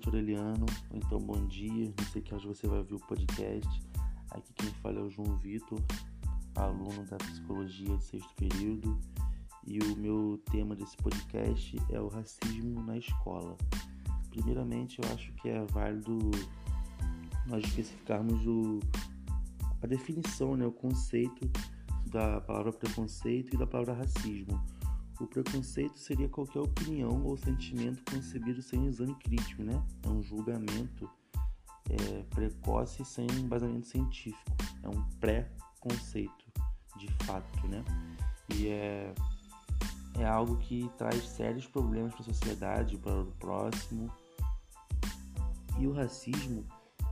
noite, Aureliano, ou então bom dia, não sei que hoje você vai ouvir o podcast. Aqui quem fala é o João Vitor, aluno da Psicologia de sexto período, e o meu tema desse podcast é o racismo na escola. Primeiramente, eu acho que é válido nós especificarmos o, a definição, né, o conceito da palavra preconceito e da palavra racismo. O preconceito seria qualquer opinião ou sentimento concebido sem exame crítico, né? É um julgamento é, precoce sem embasamento científico. É um pré-conceito, de fato, né? E é, é algo que traz sérios problemas para a sociedade, para o próximo. E o racismo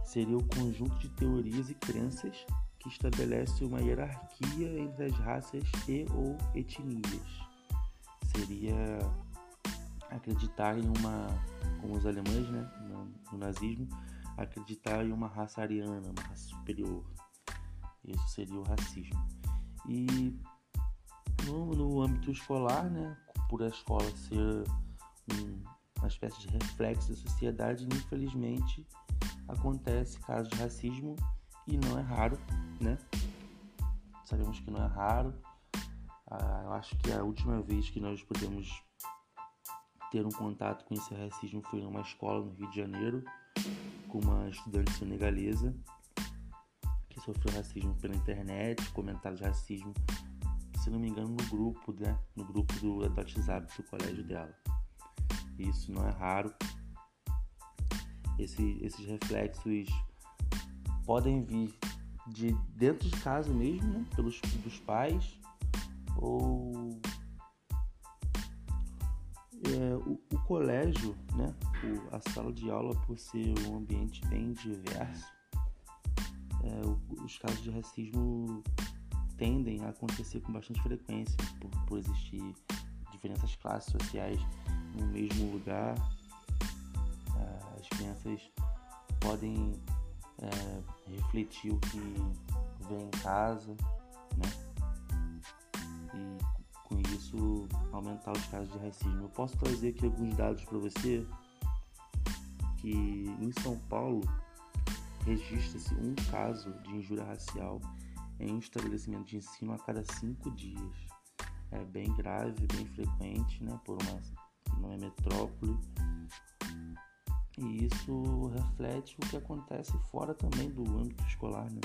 seria o conjunto de teorias e crenças que estabelece uma hierarquia entre as raças e ou etnias seria acreditar em uma, como os alemães, né, no, nazismo, acreditar em uma raça ariana, uma raça superior. Isso seria o racismo. E no, no âmbito escolar, né, por a escola ser um, uma espécie de reflexo da sociedade, infelizmente acontece casos de racismo e não é raro, né? Sabemos que não é raro, ah, eu acho que a última vez que nós podemos ter um contato com esse racismo foi numa escola no Rio de Janeiro, com uma estudante senegalesa que sofreu racismo pela internet, comentários de racismo, se não me engano, no grupo, né? No grupo do, do WhatsApp do colégio dela. Isso não é raro. Esse, esses reflexos podem vir de dentro de casa mesmo, né? Pelos dos pais, ou é, o, o, colégio, né, o, a sala de aula, por ser um ambiente bem diverso, é, o, os casos de racismo tendem a acontecer com bastante frequência, por, por existir diferenças classes sociais no mesmo lugar. É, as crianças podem é, refletir o que vem em casa, isso aumentar os casos de racismo. Eu posso trazer aqui alguns dados para você que em São Paulo registra-se um caso de injúria racial em um estabelecimento de ensino a cada cinco dias. É bem grave, bem frequente, né, por uma, uma metrópole. E isso reflete o que acontece fora também do âmbito escolar, né?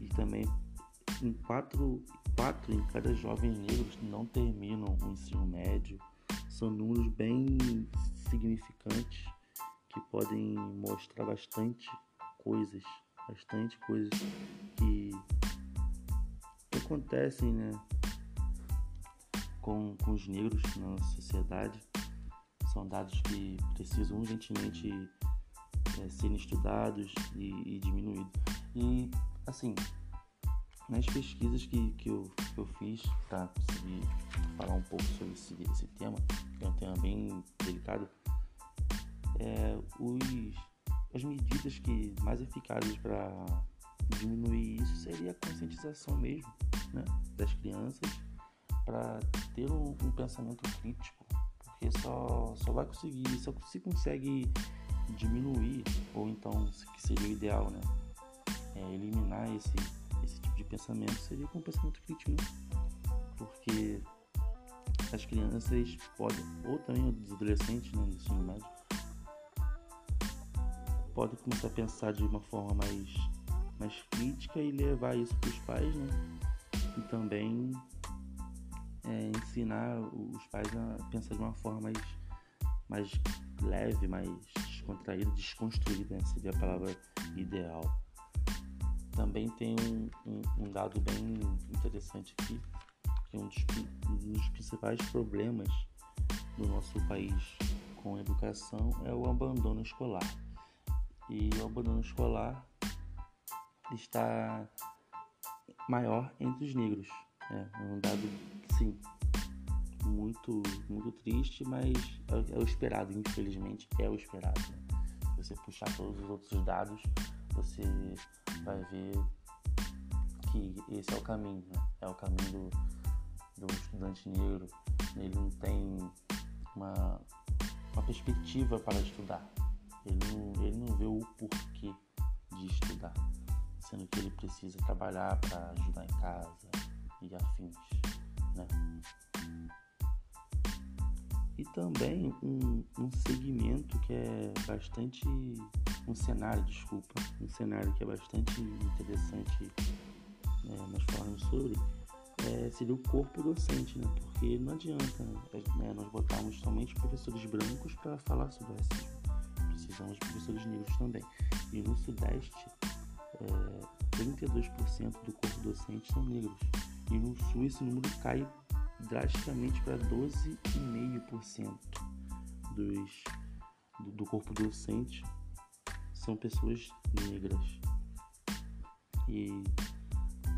E também em quatro quatro em cada jovem negro não terminam o ensino médio. São números bem significantes que podem mostrar bastante coisas, bastante coisas que, que acontecem né, com, com os negros na sociedade. São dados que precisam urgentemente é, serem estudados e, e diminuídos. E assim, nas pesquisas que, que, eu, que eu fiz para conseguir falar um pouco sobre esse, esse tema, que é um tema bem delicado, é, os, as medidas que mais eficazes para diminuir isso seria a conscientização mesmo né, das crianças para ter um, um, pensamento crítico, porque só, só vai conseguir, só se consegue diminuir, ou então, que seria o ideal, né, é eliminar esse pensamento seria com o pensamento crítico, né? Porque as crianças podem, ou também os adolescentes, né, no ensino médio, podem começar a pensar de uma forma mais, mais crítica e levar isso para os pais, né? E também é, ensinar os pais a pensar de uma forma mais, mais leve, mais descontraída, desconstruída, né? seria a palavra ideal. Também tem um, um, um dado bem interessante aqui, que um dos, um dos principais problemas do nosso país com a educação é o abandono escolar. E o abandono escolar está maior entre os negros. É, é um dado, sim, muito, muito triste, mas é, é o esperado, infelizmente é o esperado. Né? Você puxar todos os outros dados, você vai ver que esse é o caminho, né? É o caminho do, do estudante negro. Ele não tem uma, uma perspectiva para estudar. Ele não, ele não vê o porquê de estudar, sendo que ele precisa trabalhar para ajudar em casa e afins, né? E também um, um segmento que é bastante. Um cenário, desculpa, um cenário que é bastante interessante né, nós falamos sobre é, seria o corpo docente, né? Porque não adianta né, nós botarmos somente professores brancos para falar sobre racismo. Precisamos de professores negros também. E no Sudeste, é, 32% do corpo docente são negros. E no Sul esse número cai drasticamente para 12,5% dos, do, do corpo docente são pessoas negras. E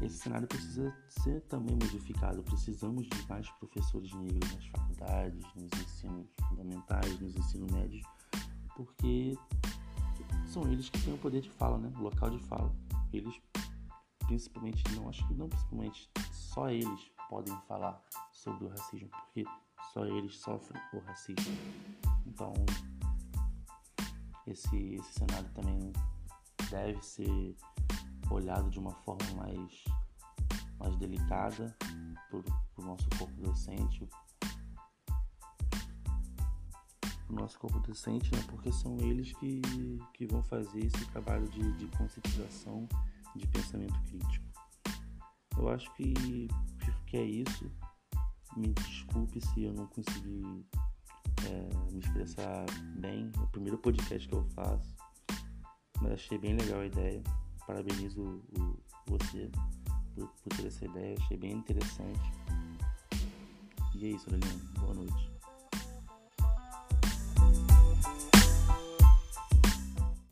esse cenário precisa ser também modificado. Precisamos de mais professores negros nas faculdades, nos ensinos fundamentais, nos ensinos médios, porque são eles que têm o poder de fala, né? O local de fala. Eles, principalmente, não acho que não principalmente, só eles podem falar sobre o racismo, porque só eles sofrem o racismo. Então, esse, esse cenário também deve ser olhado de uma forma mais, mais delicada para o nosso corpo docente, o nosso corpo docente, né? porque são eles que, que vão fazer esse trabalho de, de conscientização, de pensamento crítico. Eu acho que, que é isso. Me desculpe se eu não consegui é, me expressar bem. É o primeiro podcast que eu faço, mas achei bem legal a ideia. Parabenizo o, o, você por, por ter essa ideia, achei bem interessante. E é isso, Aureliano. Boa noite.